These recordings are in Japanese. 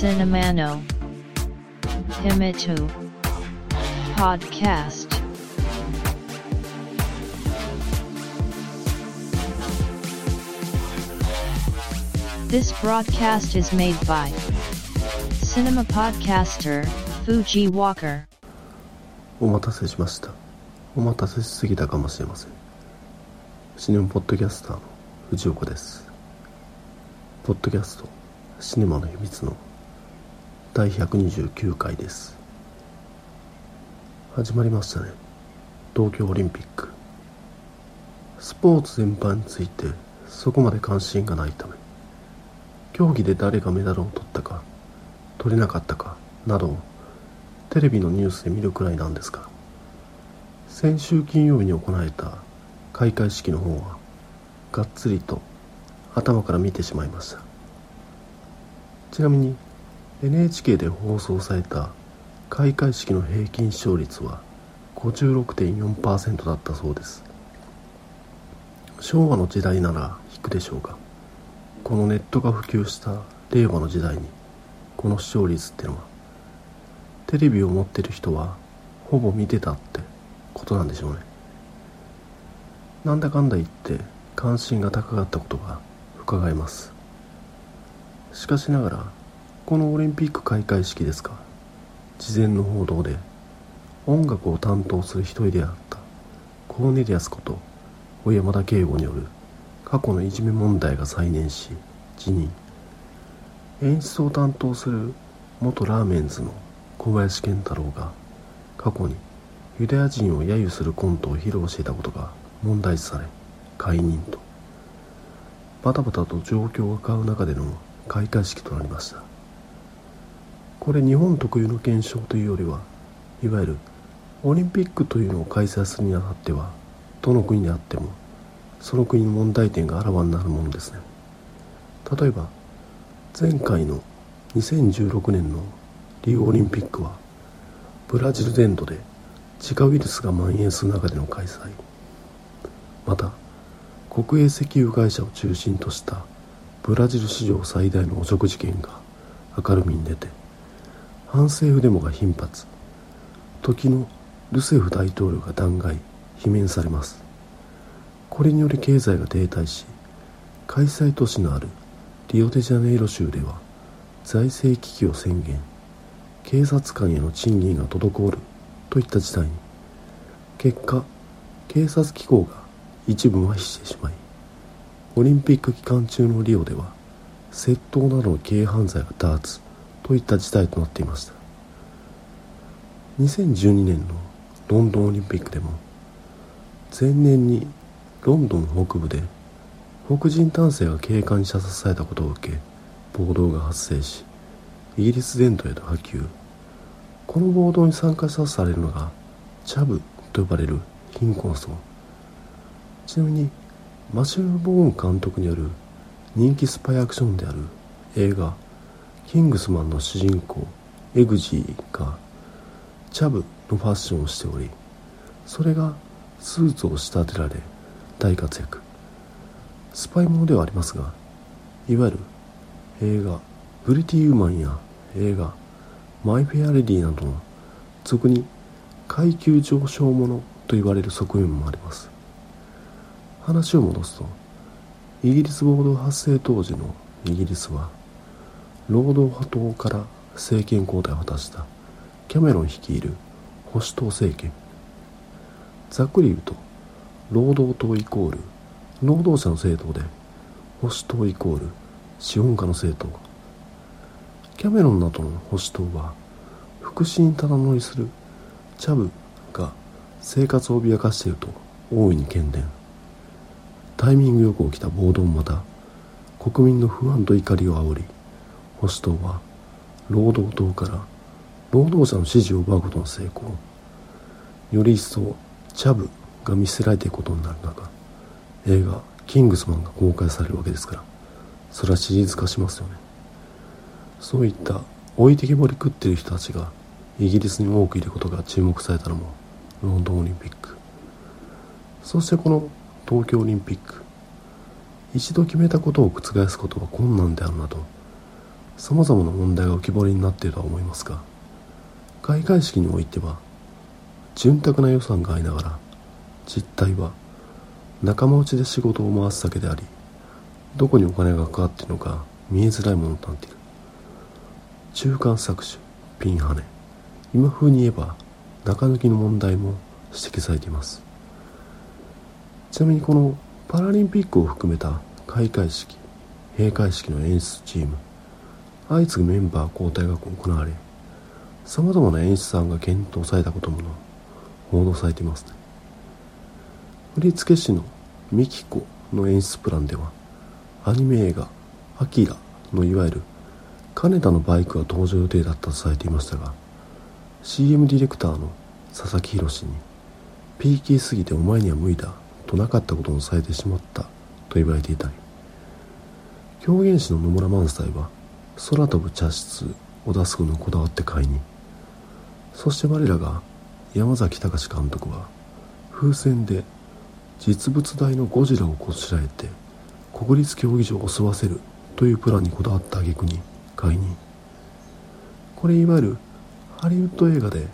ポッドキャスト This broadcast is made by Cinema Podcaster Fuji Walker. お待たせしました。お待たせしすぎたかもしれません。シネマポッドキャスターの藤岡です。ポッドキャストシネマの秘密の第129回です。始まりましたね。東京オリンピック。スポーツ全般についてそこまで関心がないため。競技で誰がメダルを取ったか取れなかったかなどをテレビのニュースで見るくらいなんですが先週金曜日に行われた開会式の方はがっつりと頭から見てしまいました。ちなみに NHK で放送された開会式の平均視聴率は56.4%だったそうです。昭和の時代なら引くでしょうがこのネットが普及した令和の時代にこの視聴率ってのはテレビを持ってる人はほぼ見てたってことなんでしょうね。なんだかんだ言って関心が高かったことが伺えます。しかしながらこのオリンピック開会式ですか？事前の報道で。音楽を担当する一人であった。コーネリアスこと小山田圭吾による。過去のいじめ問題が再燃し辞任。演出を担当する元ラーメンズの小林健太郎が過去にユダヤ人を揶揄するコントを披露していたことが問題視され解任と。バタバタと状況が変わる中での開会式となりました。これ日本特有の現象というよりはいわゆるオリンピックというのを開催するにあたってはどの国であってもその国の問題点があらわになるものですね。例えば前回の2016年のリオオリンピックはブラジル全土で自家ウイルスが蔓延する中での開催。また国営石油会社を中心としたブラジル史上最大の汚職事件が明るみに出て反政府デモが頻発。時のルセフ大統領が弾劾罷免されます。これにより経済が停滞し開催都市のあるリオデジャネイロ州では財政危機を宣言。警察官への賃金が滞るといった事態に。結果警察機構が一部麻痺してしまいオリンピック期間中のリオでは窃盗などの軽犯罪が多発。といった事態となっていました。2012年のロンドンオリンピックでも前年にロンドン北部で黒人男性が警官に射殺されたことを受け暴動が発生しイギリス全土へと波及。この暴動に参加したとされるのがチャブと呼ばれる貧困層。ちなみにマシュル・ボーン監督による人気スパイアクションである映画「キングスマン」の主人公エグジーがチャブのファッションをしておりそれがスーツを仕立てられ大活躍。スパイものではありますがいわゆる映画「ブリティ・ウーマン」や映画「マイ・フェア・レディ」などの俗に階級上昇ものと言われる側面もあります。話を戻すとイギリス暴動発生当時のイギリスは労働派党から政権交代を果たした。キャメロン率いる保守党政権ざっくり言うと労働党イコール労働者の政党で保守党イコール資本家の政党キャメロンなどの保守党は福祉にただ乗りするチャブが生活を脅かしていると大いに懸念タイミングよく起きた暴動もまた国民の不安と怒りを煽り保守党は労働党から労働者の支持を奪うことの成功より一層チャブが見捨てられていくことになる中映画「キングスマン」が公開されるわけですからそれはシリーズ化しますよね。そういった置いてけぼり食ってる人たちがイギリスに多くいることが注目されたのもロンドンオリンピック。そしてこの東京オリンピック一度決めたことを覆すことは困難であるなどさまざまな問題が浮き彫りになっているとは思いますが開会式においては潤沢な予算がありながら実態は仲間内で仕事を回すだけでありどこにお金がかかっているのか見えづらいものとなっている。中間搾取ピンハネ今風に言えば中抜きの問題も指摘されています。ちなみにこのパラリンピックを含めた開会式閉会式の演出チーム相次ぐメンバー交代が行われさまざまな演出案が検討されたことも報道されていますね。振付師のミキコの演出プランではアニメ映画「アキラ」のいわゆる金田のバイクが登場予定だったとされていましたが CM ディレクターの佐々木宏にピーキーすぎてお前には無理だとなかったことをされてしまったと言われていたり狂言師の野村萬斎は空飛ぶ茶室を出すのこだわって買いに。そして我らが山崎隆監督は風船で実物大のゴジラをこしらえて国立競技場を襲わせるというプランにこだわった挙句に買いに。これいわゆるハリウッド映画で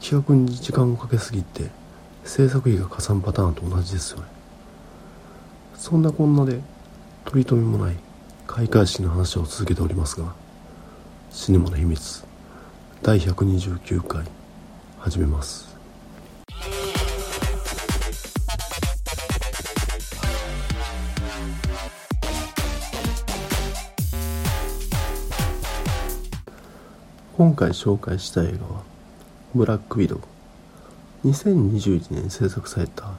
企画に時間をかけすぎて制作費が加算パターンと同じですよね。そんなこんなで取り留めもない開会式の話を続けておりますがシネマの秘密第129回始めます。今回紹介した映画は「ブラックウィドウ」2021年制作された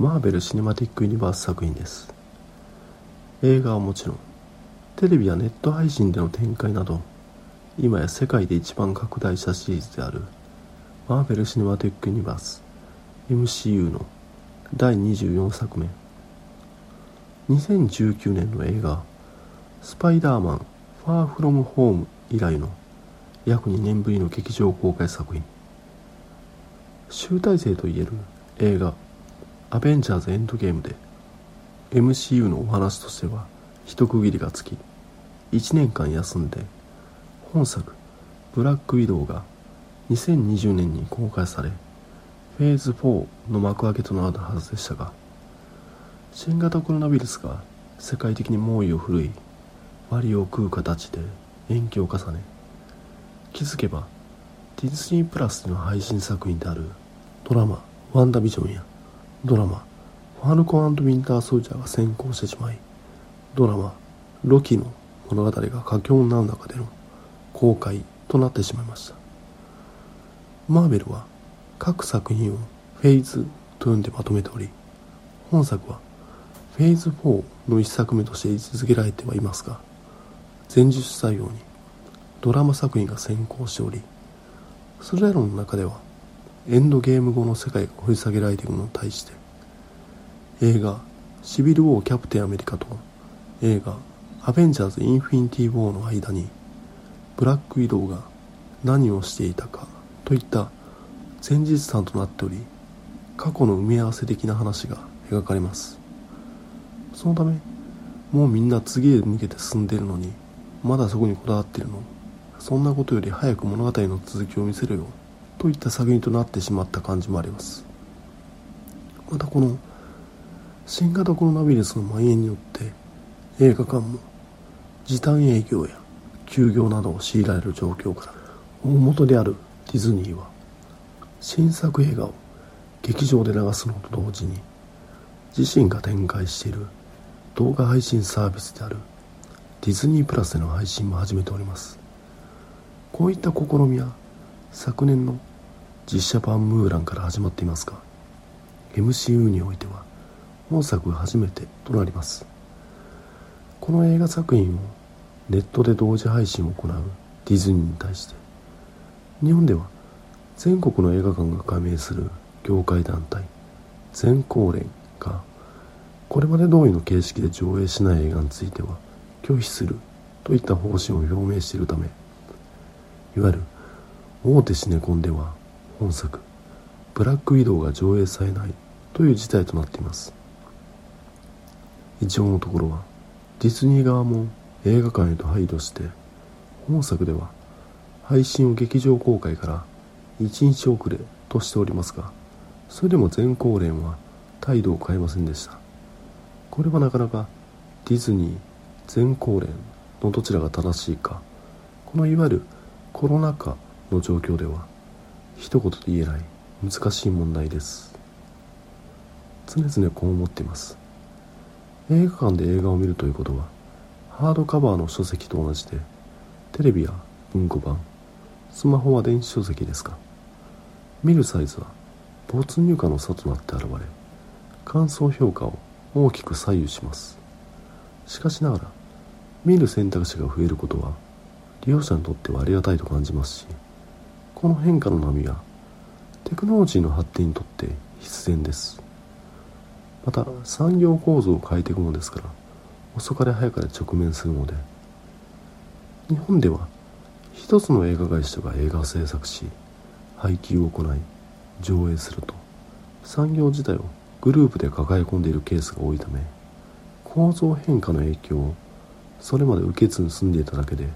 マーベル・シネマティック・ユニバース作品です。映画はもちろんテレビやネット配信での展開など今や世界で一番拡大したシリーズであるマーベル・シネマティック・ユニバース MCU の第24作目。2019年の映画「スパイダーマンファーフロムホーム」以来の約2年ぶりの劇場公開作品。集大成といえる映画「アベンジャーズ・エンドゲーム」で MCU のお話としては一区切りがつき1年間休んで本作「ブラックウィドウ」が2020年に公開されフェーズ4の幕開けとなるはずでしたが新型コロナウイルスが世界的に猛威を振るい割を食う形で延期を重ね気づけばディズニープラスでの配信作品であるドラマ「ワンダビジョン」やドラマ「ファルコンウィンター・ソルジャー」が先行してしまいドラマ「ロキ」の物語が佳境になる中での公開となってしまいました。マーベルは各作品をフェーズと呼んでまとめており本作はフェーズ4の一作目として位置づけられてはいますが前述したようにドラマ作品が先行しておりそれらの中ではエンドゲーム後の世界が掘り下げられているのに対して映画「シビル・ウォー・キャプテン・アメリカ」と映画「アベンジャーズ・インフィニティ・ウォー」の間にブラック・ウィドウが何をしていたかといった前日談となっており過去の埋め合わせ的な話が描かれます。そのためもうみんな次へ向けて進んでいるのにまだそこにこだわっているの。そんなことより早く物語の続きを見せるよ。といった作品となってしまった感じもあります。またこの新型コロナウイルスの蔓延によって映画館も時短営業や休業などを強いられる状況から大元であるディズニーは新作映画を劇場で流すのと同時に自身が展開している動画配信サービスであるディズニープラスでの配信も始めております。こういった試みは昨年の実写版ムーランから始まっていますが MCU においては本作が初めてとなります。この映画作品をネットで同時配信を行うディズニーに対して日本では全国の映画館が加盟する業界団体全公連がこれまで通りの形式で上映しない映画については拒否するといった方針を表明しているためいわゆる大手シネコンでは本作「ブラックウィドウ」が上映されないという事態となっています。一応のところはディズニー側も映画館へと配慮して本作では配信を劇場公開から1日遅れとしておりますがそれでも全公連は態度を変えませんでした。これはなかなかディズニー全公連のどちらが正しいかこのいわゆるコロナ禍の状況では一言で言えない難しい問題です。常々こう思っています。映画館で映画を見るということはハードカバーの書籍と同じでテレビや文庫版スマホは電子書籍ですか。見るサイズは没入感の差となって現れ感想評価を大きく左右します。しかしながら見る選択肢が増えることは利用者にとってはありがたいと感じますしこの変化の波はテクノロジーの発展にとって必然です。また産業構造を変えていくのですから遅かれ早かれ直面するので日本では一つの映画会社が映画を制作し配給を行い上映すると産業自体をグループで抱え込んでいるケースが多いため構造変化の影響をそれまで受けずに住んでいただけでいわ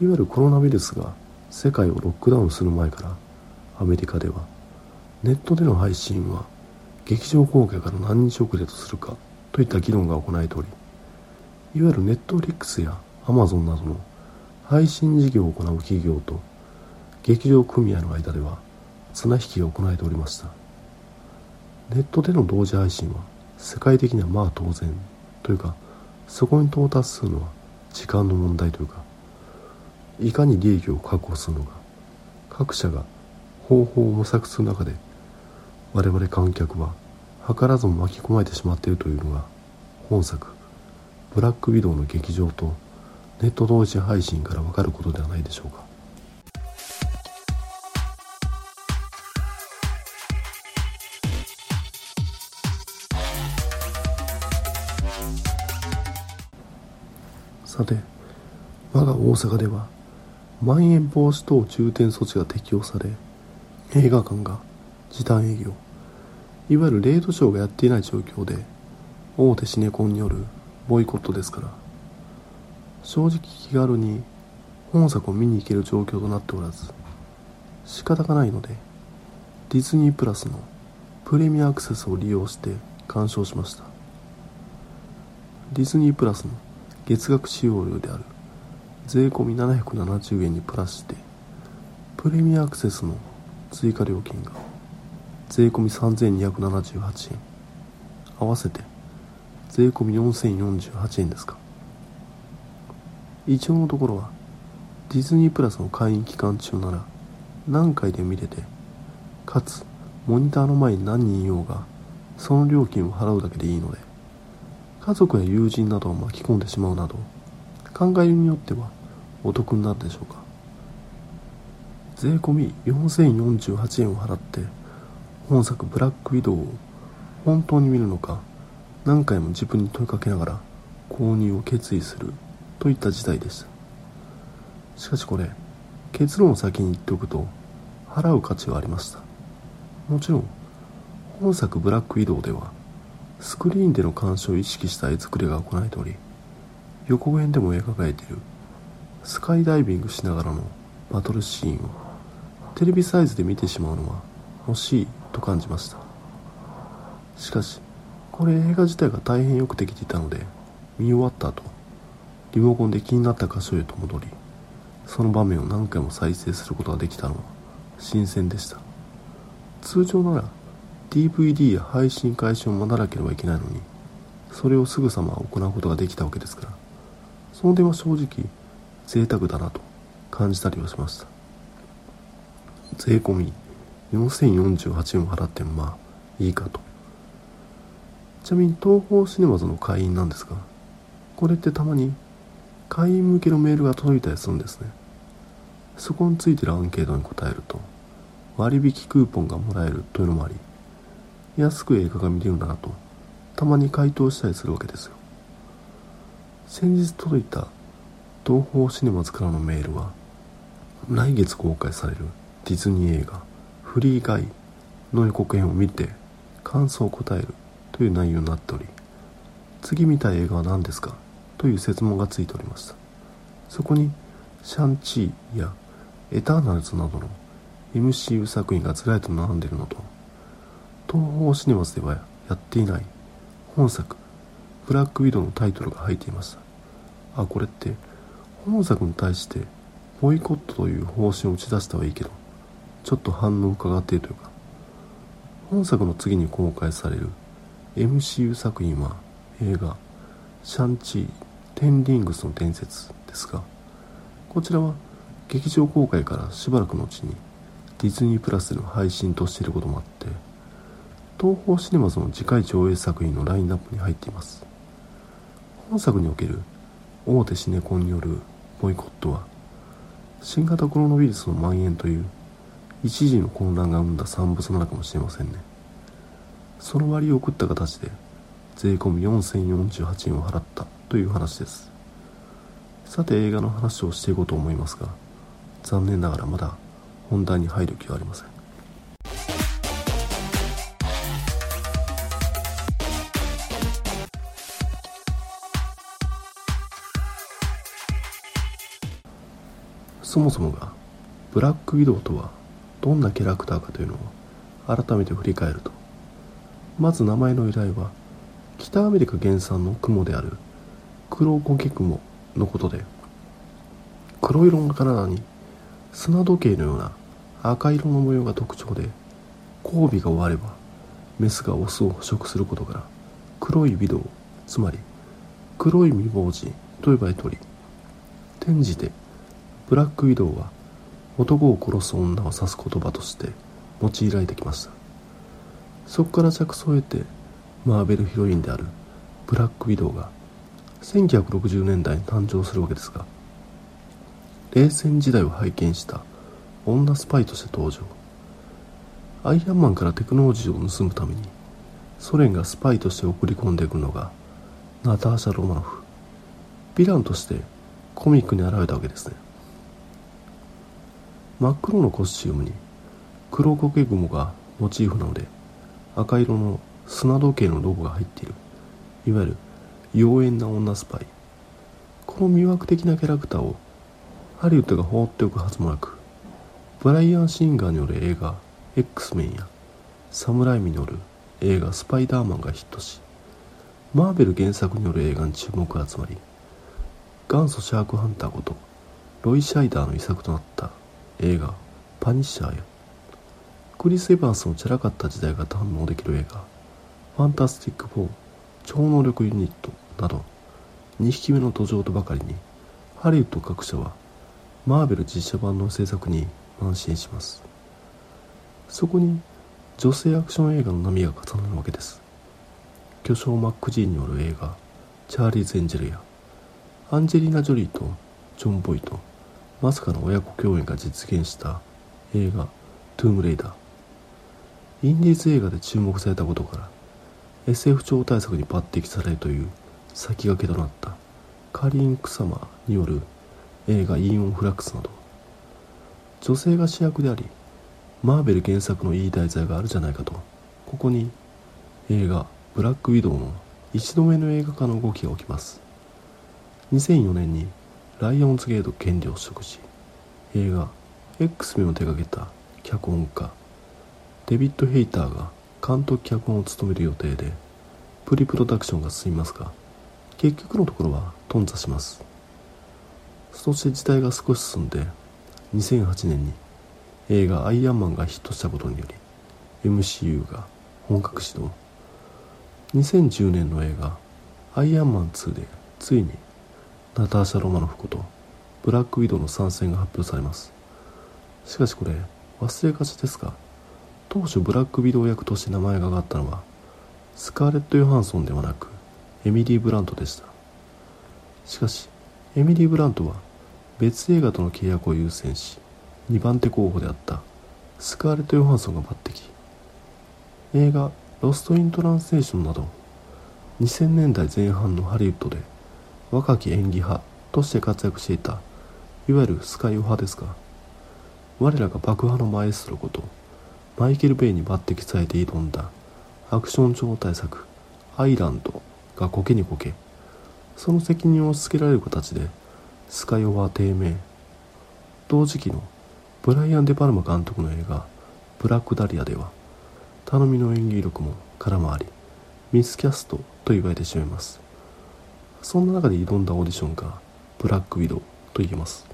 ゆるコロナウイルスが世界をロックダウンする前からアメリカではネットでの配信は劇場公開から何日遅れとするかといった議論が行われておりいわゆるネットフリックスやアマゾンなどの配信事業を行う企業と劇場組合の間では綱引きが行われておりました。ネットでの同時配信は世界的にはまあ当然というかそこに到達するのは時間の問題というかいかに利益を確保するのか各社が方法を模索する中で我々観客は図らずも巻き込まれてしまっているというのが本作「ブラックウィドウ」の劇場とネット同時配信からわかることではないでしょうか。さて我が大阪ではまん延防止等重点措置が適用され映画館が時短営業。いわゆるレートショーがやっていない状況で大手シネコンによるボイコットですから。正直気軽に本作を見に行ける状況となっておらず仕方がないのでディズニープラスのプレミアアクセスを利用して鑑賞しました。ディズニープラスの月額使用料である税込770円にプラスしてプレミアアクセスの追加料金が税込3278円。合わせて税込4048円ですか。一応のところはディズニープラスの会員期間中なら何回で見れてかつモニターの前に何人いようがその料金を払うだけでいいので家族や友人などを巻き込んでしまうなど考えによってはお得になるでしょうか。税込み4048円を払って本作ブラックウィドウを本当に見るのか何回も自分に問いかけながら購入を決意するといった事態でしたしかしこれ結論を先に言っておくと払う価値はありました。もちろん本作ブラックウィドウではスクリーンでの鑑賞を意識した絵作りが行われており予告編でも描かれているスカイダイビングしながらのバトルシーンをテレビサイズで見てしまうのは欲しい。と感じました。しかしこれ映画自体が大変よくできていたので見終わった後リモコンで気になった箇所へと戻りその場面を何回も再生することができたのは新鮮でした。通常なら DVD や配信開始を待たなければいけないのにそれをすぐさま行うことができたわけですからその点は正直贅沢だなと感じたりはしました。税込み4048円を払ってもまあいいかと。ちなみに東宝シネマズの会員なんですがこれってたまに会員向けのメールが届いたりするんですね。そこについてるアンケートに答えると割引クーポンがもらえるというのもあり安く映画が見れるんだなとたまに回答したりするわけですよ。先日届いた東宝シネマズからのメールは来月公開されるディズニー映画「フリーガイ」の予告編を見て感想を答えるという内容になっており次見たい映画は何ですかという質問がついておりましたそこにシャンチーやエターナルズなどの MCU 作品がずらりと並んでいるのと東宝シネマズではやっていない本作ブラックウィドウのタイトルが入っていましたあこれって本作に対してボイコットという方針を打ち出したはいいけどちょっと反応を伺っているというか本作の次に公開される MCU 作品は映画「シャンチー・テンリングスの伝説」ですがこちらは劇場公開からしばらくのうちにディズニープラスでの配信としていることもあって東宝シネマズの次回上映作品のラインナップに入っています。本作における大手シネコンによるボイコットは新型コロナウイルスの蔓延という一時の混乱が生んだ産物なのかもしれませんね。その割を送った形で税込み4048円を払ったという話です。さて映画の話をしていこうと思いますが残念ながらまだ本題に入る気はありません。そもそもがブラックウィドウとはどんなキャラクターかというのを改めて振り返るとまず名前の由来は北アメリカ原産の雲である黒コケ雲のことで黒色の体に砂時計のような赤色の模様が特徴で交尾が終わればメスがオスを捕食することから黒い微動つまり黒い未亡人と呼ばれており転じてブラックウィドウは男を殺す女を指す言葉として用いられてきました。そこから着想を得てマーベルヒロインであるブラックウィドウが1960年代に誕生するわけですが冷戦時代を拝見した女スパイとして登場。アイアンマンからテクノロジーを盗むためにソ連がスパイとして送り込んでいくのがナターシャ・ロマノフ。ヴィランとしてコミックに現れたわけですね。真っ黒のコスチュームに黒苔雲がモチーフなので赤色の砂時計のロゴが入っている。いわゆる妖艶な女スパイ。この魅惑的なキャラクターをハリウッドが放っておくはずもなくブライアン・シンガーによる映画 X メンやサムライミによる映画スパイダーマンがヒットしマーベル原作による映画に注目が集まり元祖シャークハンターことロイ・シャイダーの遺作となった映画「パニッシャー」やクリス・エヴァンスのチャラかった時代が堪能できる映画「ファンタスティック4超能力ユニット」など2匹目の登場とばかりにハリウッド各社はマーベル実写版の制作に邁進します。そこに女性アクション映画の波が重なるわけです。巨匠マックG による映画「チャーリーズ・エンジェル」やアンジェリーナ・ジョリーとジョン・ボイトとまさかの親子共演が実現した映画「トゥームレイダー」インディーズ映画で注目されたことから SF 超大作に抜擢されるという先駆けとなったカリン・クサマによる映画「イーオン・フラックス」など女性が主役でありマーベル原作のいい題材があるじゃないかとここに映画「ブラック・ウィドウ」の一度目の映画化の動きが起きます。2004年にライオンズゲート権利を取得し映画 X メンを手掛けた脚本家デビッド・ヘイターが監督脚本を務める予定でプリプロダクションが進みますが結局のところは頓挫します。そして時代が少し進んで2008年に映画「アイアンマン」がヒットしたことにより MCU が本格始動。2010年の映画「アイアンマン2」でついにナターシャ・ロマノフことブラックウィドウの参戦が発表されます。しかしこれ忘れがちですが当初ブラックウィドウ役として名前が挙がったのはスカーレット・ヨハンソンではなくエミリー・ブラントでした。しかしエミリー・ブラントは別映画との契約を優先し2番手候補であったスカーレット・ヨハンソンが抜擢。映画「ロスト・イン・トランスレーション」など2000年代前半のハリウッドで若き演技派として活躍していたいわゆるスカイオ派ですが我らが爆破のマエストロことマイケル・ベイに抜擢されて挑んだアクション超大作「アイランド」がコケにコケ。その責任を押し付けられる形でスカイオは低迷。同時期のブライアン・デ・パルマ監督の映画「ブラック・ダリア」では頼みの演技力も空回り。ミスキャストと言われてしまいます。そんな中で挑んだオーディションがブラック・ウィドウと言えます。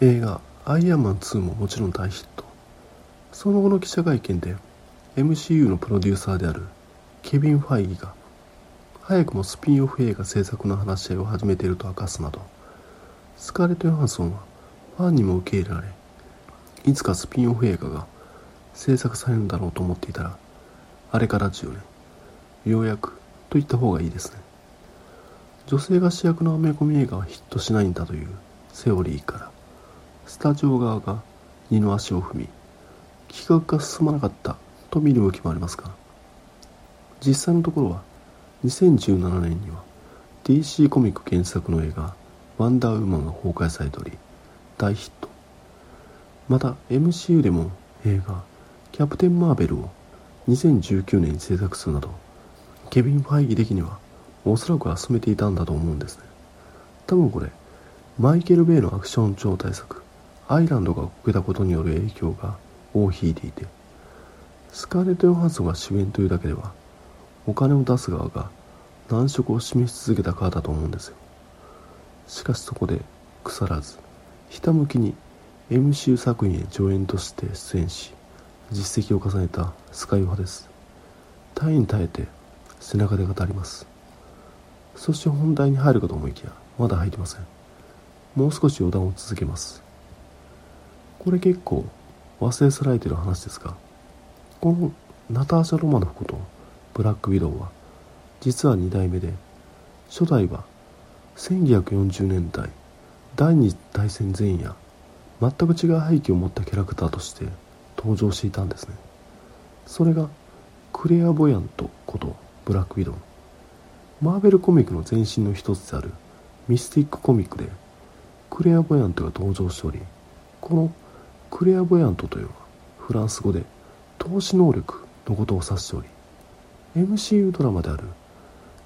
映画「アイアンマン2」ももちろん大ヒット。その後の記者会見で MCU のプロデューサーであるケビン・ファイギが早くもスピンオフ映画制作の話し合いを始めていると明かすなどスカーレット・ヨハンソンはファンにも受け入れられいつかスピンオフ映画が制作されるんだろうと思っていたらあれから10年ようやくと言った方がいいですね。女性が主役のアメコミ映画はヒットしないんだというセオリーから。スタジオ側が二の足を踏み企画が進まなかったと見る向きもありますが実際のところは2017年には DC コミック原作の映画「ワンダーウーマン」が公開されており大ヒット。また MCU でも映画「キャプテン・マーベル」を2019年に制作するなどケビン・ファイギ的にはおそらくは進めていたんだと思うんですね。多分これマイケル・ベイのアクション超大作アイランドがこけたことによる影響が尾を引いていてスカーレット・ヨハンソンが主演というだけではお金を出す側が難色を示し続けたからだと思うんですよ。しかしそこで腐らずひたむきに MCU 作品へ助演として出演し実績を重ねたスカイ派です。耐えに耐えて背中で語ります。そして本題に入るかと思いきやまだ入りません。もう少し余談を続けます。これ結構忘れ去られてる話ですがこのナターシャ・ロマノフことブラック・ウィドウは実は2代目で初代は1940年代第二次大戦前夜全く違う背景を持ったキャラクターとして登場していたんですね。それがクレア・ボヤントことブラック・ウィドウ。マーベルコミックの前身の一つであるミスティックコミックでクレア・ボヤントが登場しておりこのクレア・ボヤントというのはフランス語で投資能力のことを指しており MCU ドラマである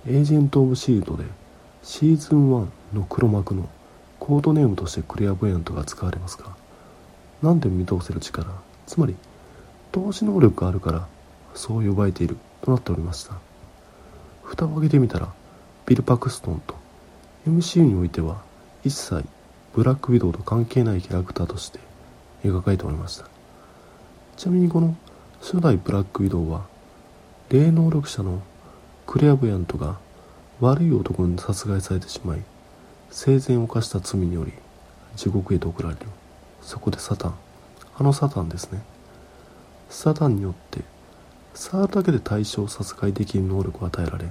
エージェント・オブ・シールドでシーズン1の黒幕のコードネームとしてクレア・ボヤントが使われますが何でも見通せる力？つまり投資能力があるからそう呼ばれているとなっておりました。蓋を開けてみたらビル・パクストンと MCU においては一切ブラック・ウィドウと関係ないキャラクターとして描かれておりました。ちなみにこの初代ブラック・ウィドウは霊能力者のクレア・ボヤントが悪い男に殺害されてしまい生前犯した罪により地獄へと送られる。そこでサタン。あのサタンですね。サタンによって触るだけで対象を殺害できる能力を与えられ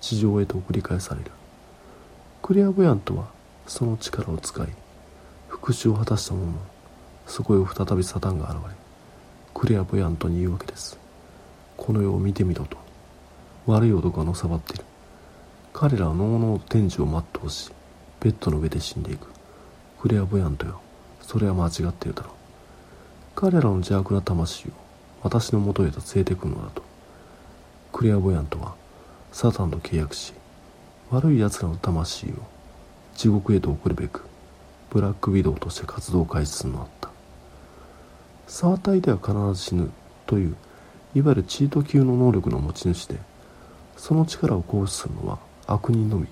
地上へと送り返される。クレア・ボヤントはその力を使い復讐を果たしたもの。のそこへ再びサタンが現れクレア・ボヤントに言うわけです。この世を見てみろと。悪い男がのさばっている。彼らはのうの天寿を全うしベッドの上で死んでいく。クレア・ボヤントよ。それは間違っているだろう。彼らの邪悪な魂を私のもとへと連れてくるのだと。クレア・ボヤントはサタンと契約し悪い奴らの魂を地獄へと送るべくブラックウィドウとして活動を開始するのだった。触った相手は必ず死ぬといういわゆるチート級の能力の持ち主でその力を行使するのは悪人のみ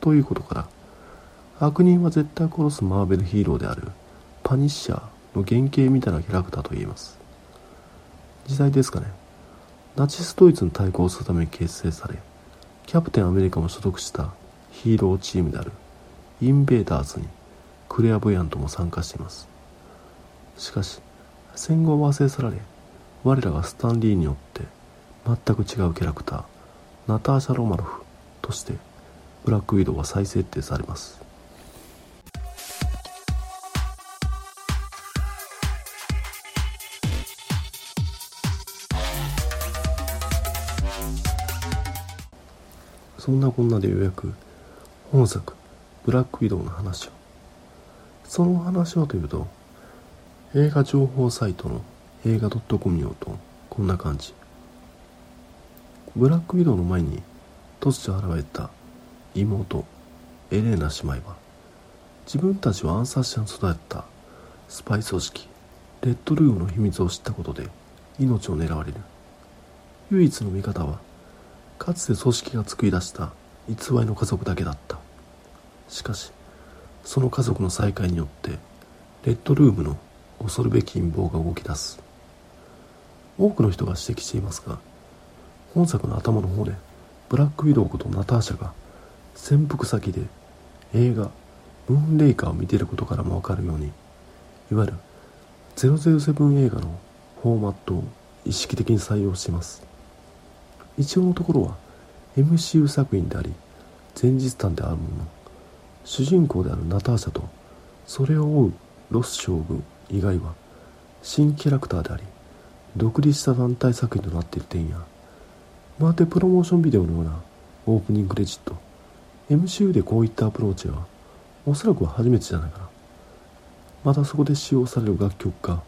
ということから悪人は絶対殺すマーベルヒーローである。パニッシャーの原型みたいなキャラクターと言えます。時代ですかね。ナチスドイツに対抗するために結成されキャプテンアメリカも所属したヒーローチームである。インベーダーズにクレア・ボヤントも参加しています。しかし戦後は忘れ去られ我らがスタンリーによって全く違うキャラクターナターシャ・ロマノフとしてブラックウィドウは再設定されます。そんなこんなでようやく本作ブラックウィドウの話を。その話はというと映画情報サイトの映画 .com によるとこんな感じ。ブラックウィドウの前に突如現れた妹エレーナ姉妹は自分たちは暗殺者に育ったスパイ組織レッドルームの秘密を知ったことで命を狙われる。唯一の味方はかつて組織が作り出した偽りの家族だけだった。しかしその家族の再会によってレッドルームの恐るべき陰謀が動き出す。多くの人が指摘していますが本作の頭の方でブラックウィドウことナターシャが潜伏先で映画「ムーンレイカー」を見ていることからもわかるようにいわゆる007映画のフォーマットを意識的に採用しています。一応のところは MCU 作品であり前日譚であるもの主人公であるナターシャとそれを追うロス将軍以外は新キャラクターであり独立した単体作品となっている点や。まるでプロモーションビデオのようなオープニングクレジット。MCU でこういったアプローチはおそらくは初めてじゃないかな。またそこで使用される楽曲が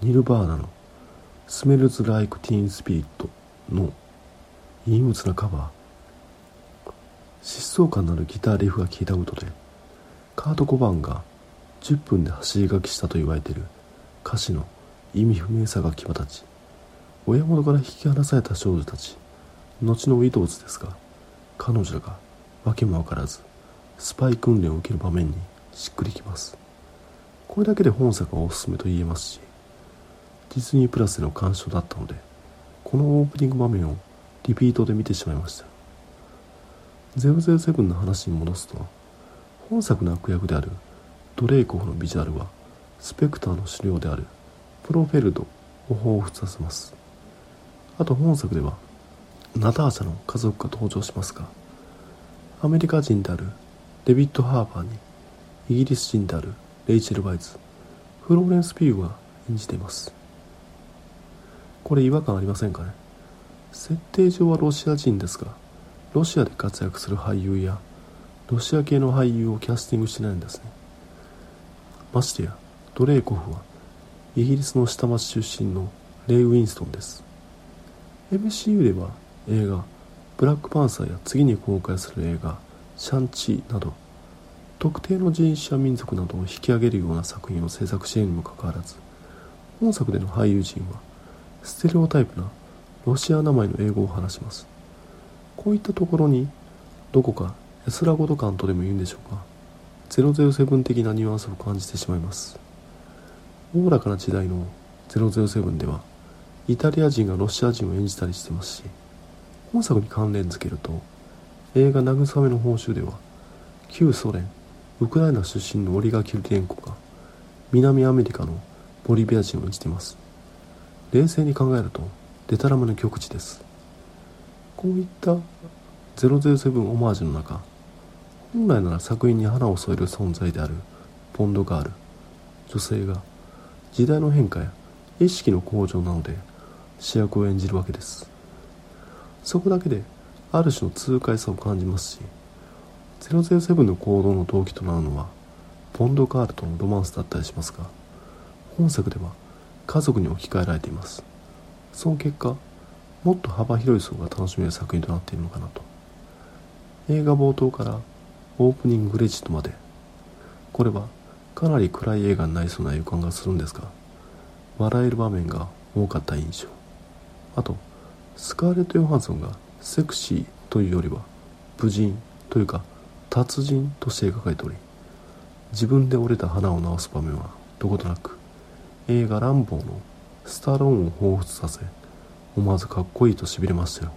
ニルバーナの「スメルズ・ライク・ティーン・スピリット」の陰鬱なカバー。疾走感のあるギターリフが聴いたことでカート・コバンが10分で走り書きしたと言われている。歌詞の意味不明さが際立ち。親元から引き離された少女たち。後のウィドウズですが彼女らが訳も分からずスパイ訓練を受ける場面にしっくりきます。これだけで本作はおすすめと言えますしディズニープラスでの鑑賞だったのでこのオープニング場面をリピートで見てしまいました。007の話に戻すと本作の悪役であるドレイコフのビジュアルはスペクターの資料であるプロフェルドを彷彿させます。あと本作ではナターシャの家族が登場しますがアメリカ人であるデビッド・ハーバーにイギリス人であるレイチェル・バイズフローレンス・ピューが演じています。これ違和感ありませんかね？設定上はロシア人ですがロシアで活躍する俳優やロシア系の俳優をキャスティングしてないんですね。ましてやドレイコフはイギリスの下町出身のレイ・ウィンストンです。MCU では映画「ブラックパンサー」や次に公開する映画「シャンチー」など特定の人種や民族などを引き上げるような作品を制作しているにもかかわらず本作での俳優陣はステレオタイプなロシア名前の英語を話します。こういったところにどこか安らごと感とでも言うんでしょうか。007的なニュアンスを感じてしまいます。おおらかな時代の007ではイタリア人がロシア人を演じたりしてますし本作に関連づけると映画「慰めの報酬」では旧ソ連ウクライナ出身のオリガ・キルティエンコが南アメリカのボリビア人を演じています。冷静に考えるとデタラメの極地です。こういった007オマージュの中本来なら作品に花を添える存在であるポンドガール女性が時代の変化や意識の向上なので主役を演じるわけです。そこだけである種の痛快さを感じますし007の行動の動機となるのはポンドガールとのロマンスだったりしますが本作では家族に置き換えられています。その結果もっと幅広い層が楽しめる作品となっているのかなと。映画冒頭からオープニングクレジットまで。これはかなり暗い映画になりそうな予感がするんですが笑える場面が多かった印象。あとスカーレット・ヨハンソンがセクシーというよりは武人というか達人として描かれており自分で折れた花を直す場面はどことなく映画「ランボー」のスタローンを彷彿させ思わずかっこいいとしびれましたよ。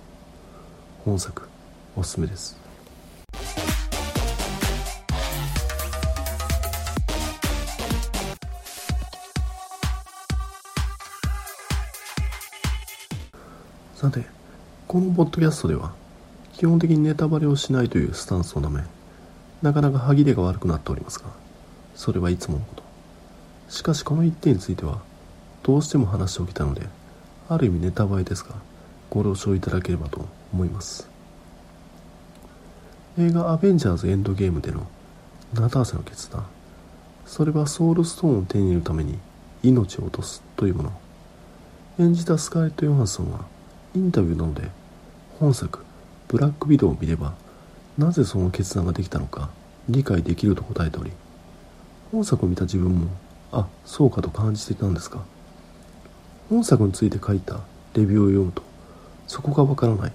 本作おすすめです。さてこのポッドキャストでは基本的にネタバレをしないというスタンスをなめなかなか歯切れが悪くなっておりますがそれはいつものこと。しかしこの一点についてはどうしても話しておきたのである意味ネタバレですがご了承いただければと思います。映画「アベンジャーズ・エンドゲーム」でのナターシャの決断それはソウルストーンを手に入れるために命を落とすというもの。演じたスカーレット・ヨハンソンはインタビューなので本作「ブラックビドウ」を見ればなぜその決断ができたのか理解できると答えており本作を見た自分もあそうかと感じていたんですが本作について書いたレビューを読むとそこがわからない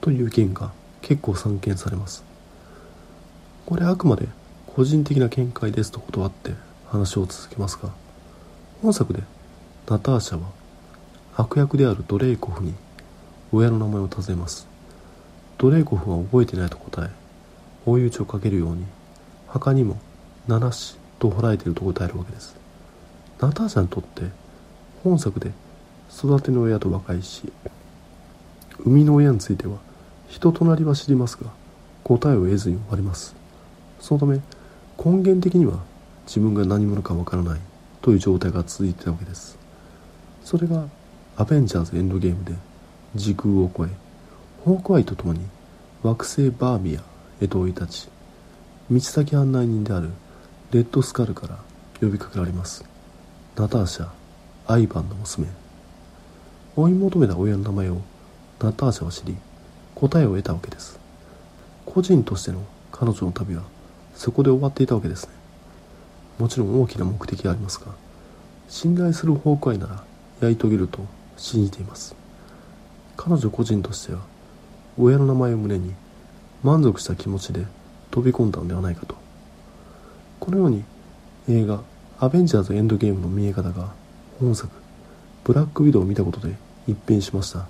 という意見が結構散見されます。これあくまで個人的な見解ですと断って話を続けますが本作でナターシャは悪役であるドレイコフに親の名前を尋ねます。ドレイコフは覚えてないと答え追い打ちをかけるように墓にも七死と掘られていると答えるわけです。ナターシャにとって本作で育ての親と和解し生みの親については人となりは知りますが答えを得ずに終わります。そのため根源的には自分が何者かわからないという状態が続いていたわけです。それがアベンジャーズエンドゲームで時空を超えホークアイと共に惑星バーミヤへと追い立ち道先案内人であるレッドスカルから呼びかけられます。ナターシャアイバンの娘。追い求めた親の名前をナターシャは知り答えを得たわけです。個人としての彼女の旅はそこで終わっていたわけですね。もちろん大きな目的がありますが信頼するホークアイならやり遂げると信じています。彼女個人としては親の名前を胸に満足した気持ちで飛び込んだのではないかと。このように映画「アベンジャーズ・エンドゲーム」の見え方が本作「ブラック・ウィドウ」を見たことで一変しました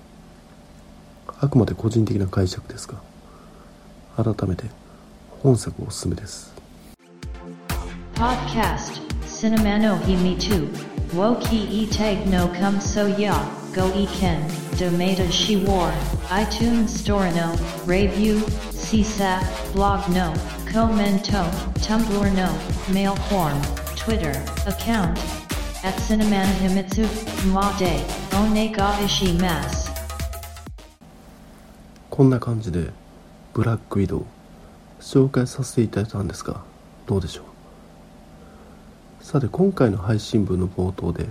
あくまで個人的な解釈ですが改めて本作おすすめです Podcast Cinema no Himi 2 Woki e tag no come so ya Go e ken Domata she war iTunes Store no Review CSAP Blog no Commento Tumblr no Mail form Twitter account at Cineman Himitsu Ma de One ga ishi mas こんな感じでブラックウィドウ紹介させていただいたんですがどうでしょう？さて今回の配信分の冒頭で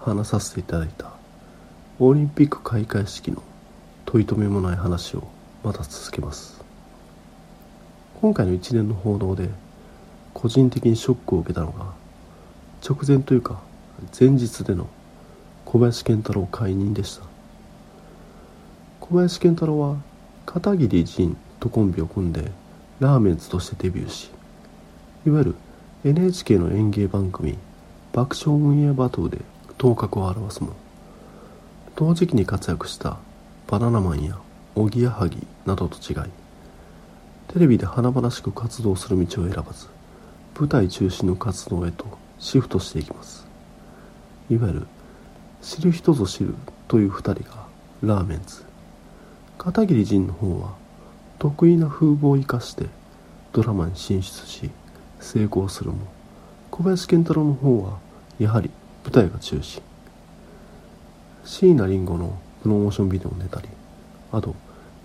話させていただいたオリンピック開会式の問い留めもない話をまた続けます。今回の一連の報道で個人的にショックを受けたのが直前というか前日での小林健太郎解任でした。小林健太郎は片桐仁とコンビを組んでラーメンズとしてデビューしいわゆる NHK の演芸番組「爆笑オンエアバトル」で頭角を現すも同時期に活躍したバナナマンやおぎやはぎなどと違いテレビで華々しく活動する道を選ばず舞台中心の活動へとシフトしていきます。いわゆる知る人ぞ知るという2人がラーメンズ。片桐仁の方は得意な風貌を生かしてドラマに進出し成功するも小林健太郎の方はやはり舞台が中心。椎名林檎のプロモーションビデオに出たりあと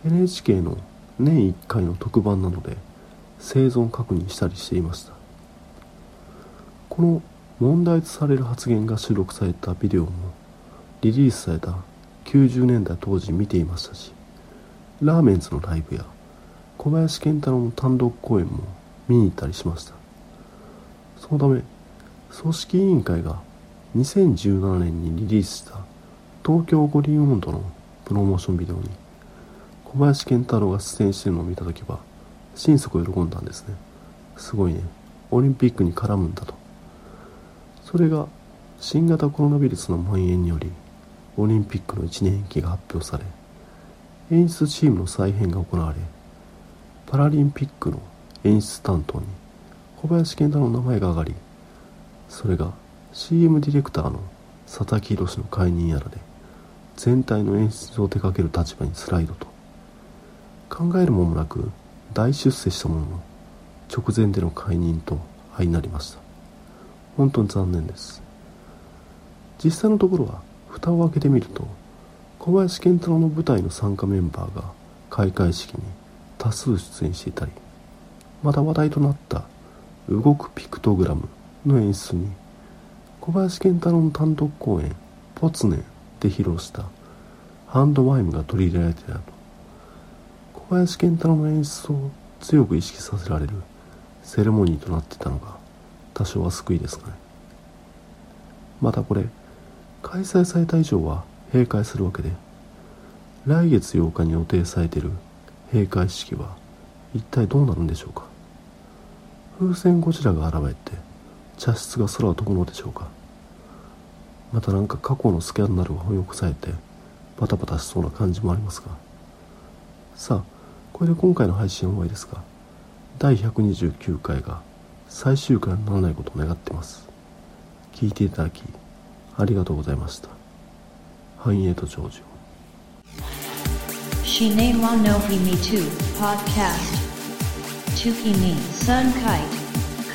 NHK の年1回の特番などで生存確認したりしていました。この問題とされる発言が収録されたビデオもリリースされた90年代当時見ていましたしラーメンズのライブや小林健太郎の単独公演も見に行ったりしました。そのため組織委員会が2017年にリリースした東京五輪温度のプロモーションビデオに小林健太郎が出演しているのを見た時は心底喜んだんですね。すごいね。オリンピックに絡むんだと。それが新型コロナウイルスの蔓延によりオリンピックの1年延期が発表され演出チームの再編が行われパラリンピックの演出担当に小林健太郎の名前が挙がりそれが CM ディレクターの佐々木宏の解任やらで全体の演出を手掛ける立場にスライドと考える間もなく大出世したものの直前での解任と相なりました。本当に残念です。実際のところは蓋を開けてみると小林健太郎の舞台の参加メンバーが開会式に多数出演していたりまた話題となった動くピクトグラムの演出に小林健太郎の単独公演「ポツネンって披露したハンドマイムが取り入れられていたと小林健太郎の演出を強く意識させられるセレモニーとなっていたのが多少は救いですかね。またこれ開催された以上は閉会するわけで来月8日に予定されている閉会式は一体どうなるんでしょうか。風船ゴジラが現れて茶室が空を飛ぶのでしょうか。またなんか過去のスキャンダルが翻訳されてバタバタしそうな感じもありますが。さあこれで今回の配信は終わりですが第129回が最終回にならないことを願ってます聞いていただきありがとうございました繁栄と長寿 Shine wa no himi tu podcast. Tukimi sun kite.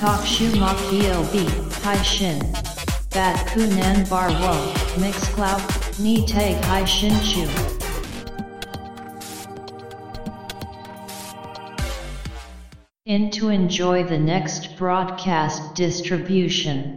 Kokshu makio b hai shin. Bat kunan bar wo mix cloud ni te hai shin chu. In to enjoy the next broadcast distribution.